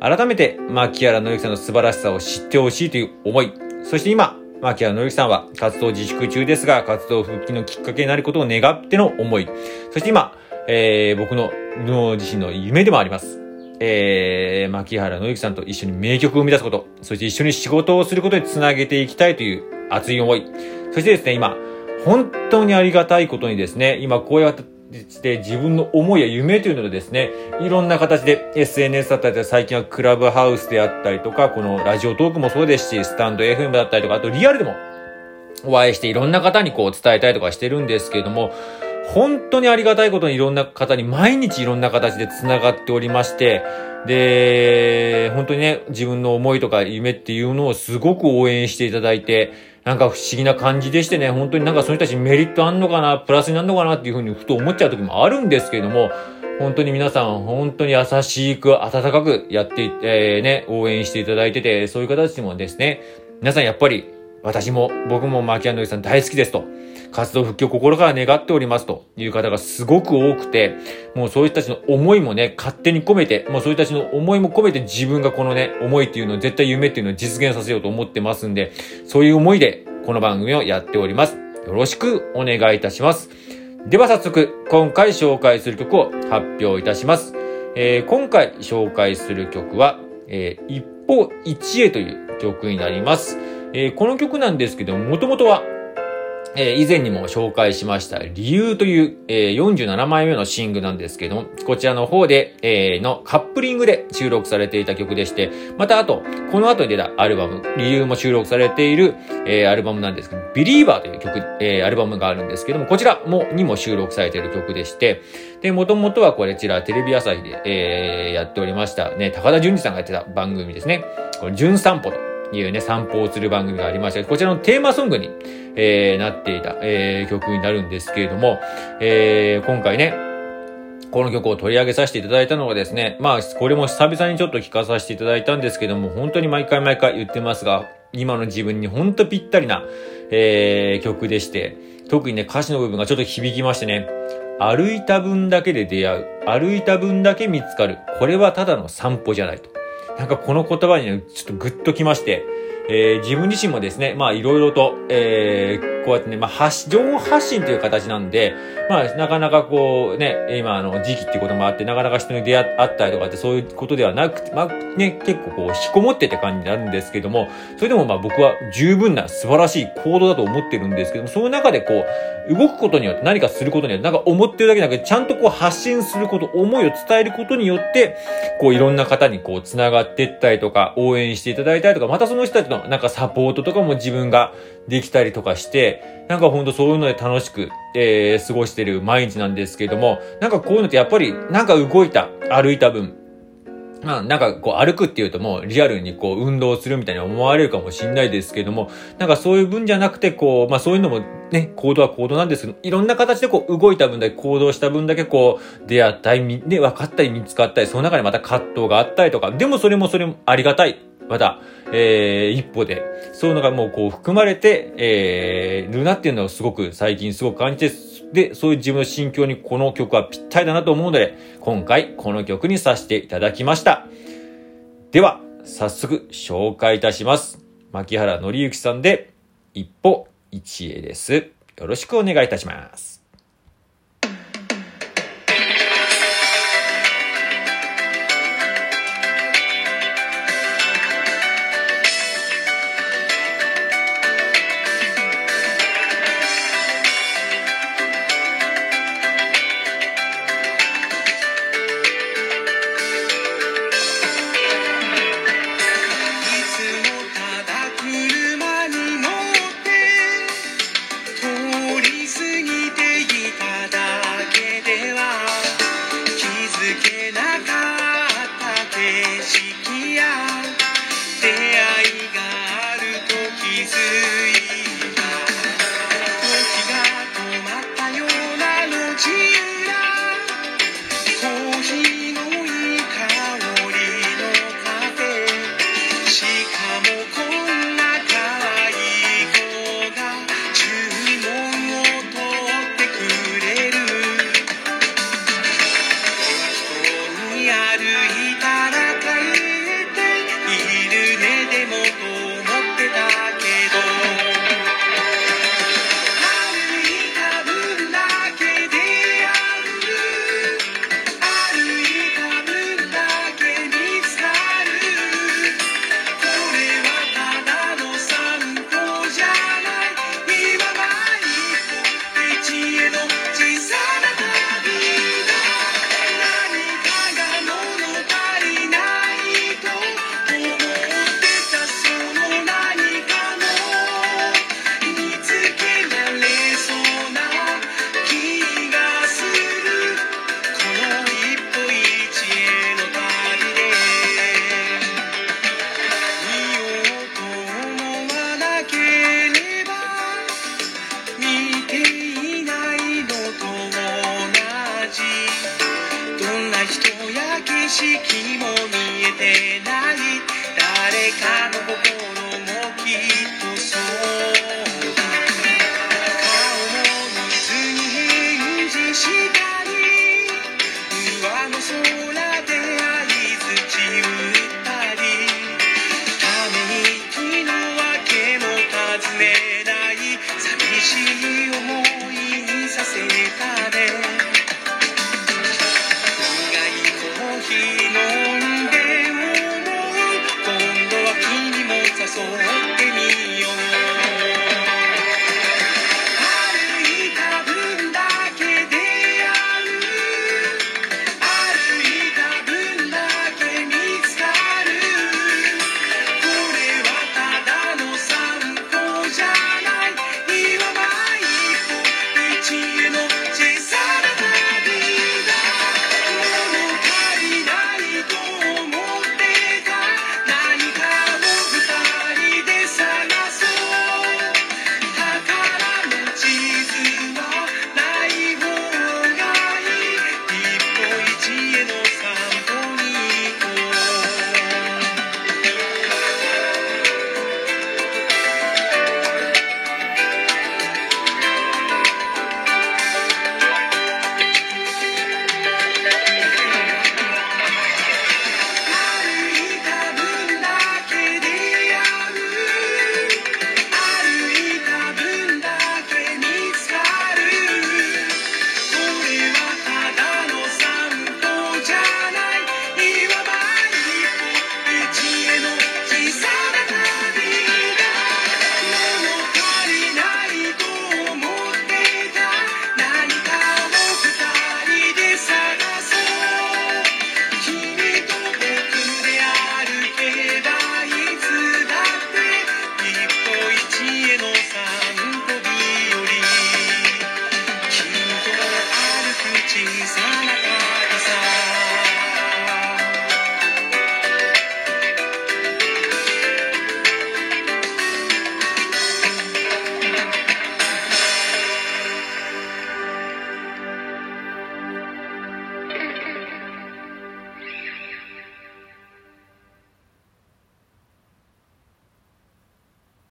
改めて牧原紀之さんの素晴らしさを知ってほしいという思い、そして今、牧原紀之さんは活動自粛中ですが、活動復帰のきっかけになることを願っての思い、そして今、えー僕のの自身の夢でもあります。えー、牧原紀之さんと一緒に名曲を生み出すこと、そして一緒に仕事をすることにつなげていきたいという熱い思い。そしてですね、今、本当にありがたいことにですね、今こうやって自分の思いや夢というのでですね、いろんな形で SNS だったり、最近はクラブハウスであったりとか、このラジオトークもそうですし、スタンド FM だったりとか、あとリアルでもお会いしていろんな方にこう伝えたりとかしてるんですけれども、本当にありがたいことにいろんな方に毎日いろんな形で繋がっておりまして、で、本当にね、自分の思いとか夢っていうのをすごく応援していただいて、なんか不思議な感じでしてね、本当になんかその人たちメリットあんのかな、プラスになるのかなっていうふうにふと思っちゃう時もあるんですけれども、本当に皆さん、本当に優しく、温かくやってい、えーね、応援していただいてて、そういう方たちもですね、皆さんやっぱり、私も、僕も牧原のりさん大好きですと。活動復帰を心から願っておりますという方がすごく多くて、もうそういう人たちの思いもね、勝手に込めて、もうそういう人たちの思いも込めて自分がこのね、思いっていうのを絶対夢っていうのを実現させようと思ってますんで、そういう思いでこの番組をやっております。よろしくお願いいたします。では早速、今回紹介する曲を発表いたします。えー今回紹介する曲は、えー一歩一へという曲になります。えーこの曲なんですけども、もともとは、え以前にも紹介しました、理由という、え47枚目のシングなんですけども、こちらの方で、えのカップリングで収録されていた曲でして、またあと、この後に出たアルバム、理由も収録されている、えアルバムなんですけど、ビリーバーという曲、えアルバムがあるんですけども、こちらも、にも収録されている曲でして、で、もともとはこちらテレビ朝日で、えやっておりましたね、高田純次さんがやってた番組ですね。これ、純散歩というね、散歩をする番組がありまして、こちらのテーマソングに、えーなっていた、えー曲になるんですけれども、えー今回ね、この曲を取り上げさせていただいたのがですね、まあ、これも久々にちょっと聴かさせていただいたんですけども、本当に毎回毎回言ってますが、今の自分に本当ぴったりな、えー曲でして、特にね、歌詞の部分がちょっと響きましてね、歩いた分だけで出会う。歩いた分だけ見つかる。これはただの散歩じゃないと。なんかこの言葉に、ちょっとグッときまして、えー自分自身もですね、まあいろいろと、えーこうやってね、まあ発、情報発信という形なんで、まあなかなかこうね、今あの時期っていうこともあって、なかなか人に出会ったりとかってそういうことではなくて、まあね、結構こう引きこもってって感じになるんですけども、それでもまあ僕は十分な素晴らしい行動だと思ってるんですけども、その中でこう、動くことによって何かすることによって、なんか思ってるだけじゃなくて、ちゃんとこう発信すること、思いを伝えることによって、こういろんな方にこう繋がっていったりとか、応援していただいたりとか、またその人たちのなんかサポートとかも自分ができたりとかして、なんかほんとそういうので楽しく、えー過ごしてる毎日なんですけれども、なんかこういうのってやっぱりなんか動いた、歩いた分、まあなんかこう歩くっていうともうリアルにこう運動するみたいに思われるかもしれないですけども、なんかそういう分じゃなくてこう、まあそういうのもね、行動は行動なんですけど、いろんな形でこう動いた分だけ行動した分だけこう出会ったり、ね、分かったり見つかったり、その中でまた葛藤があったりとか、でもそれもそれもありがたい。また、えー、一歩で、そういうのがもうこう含まれて、えー、るなっていうのをすごく最近すごく感じて、で、そういう自分の心境にこの曲はぴったりだなと思うので、今回この曲にさせていただきました。では、早速紹介いたします。牧原紀之さんで、一歩一会です。よろしくお願いいたします。to you. chino, chisana. 景色も見えてない。誰かの心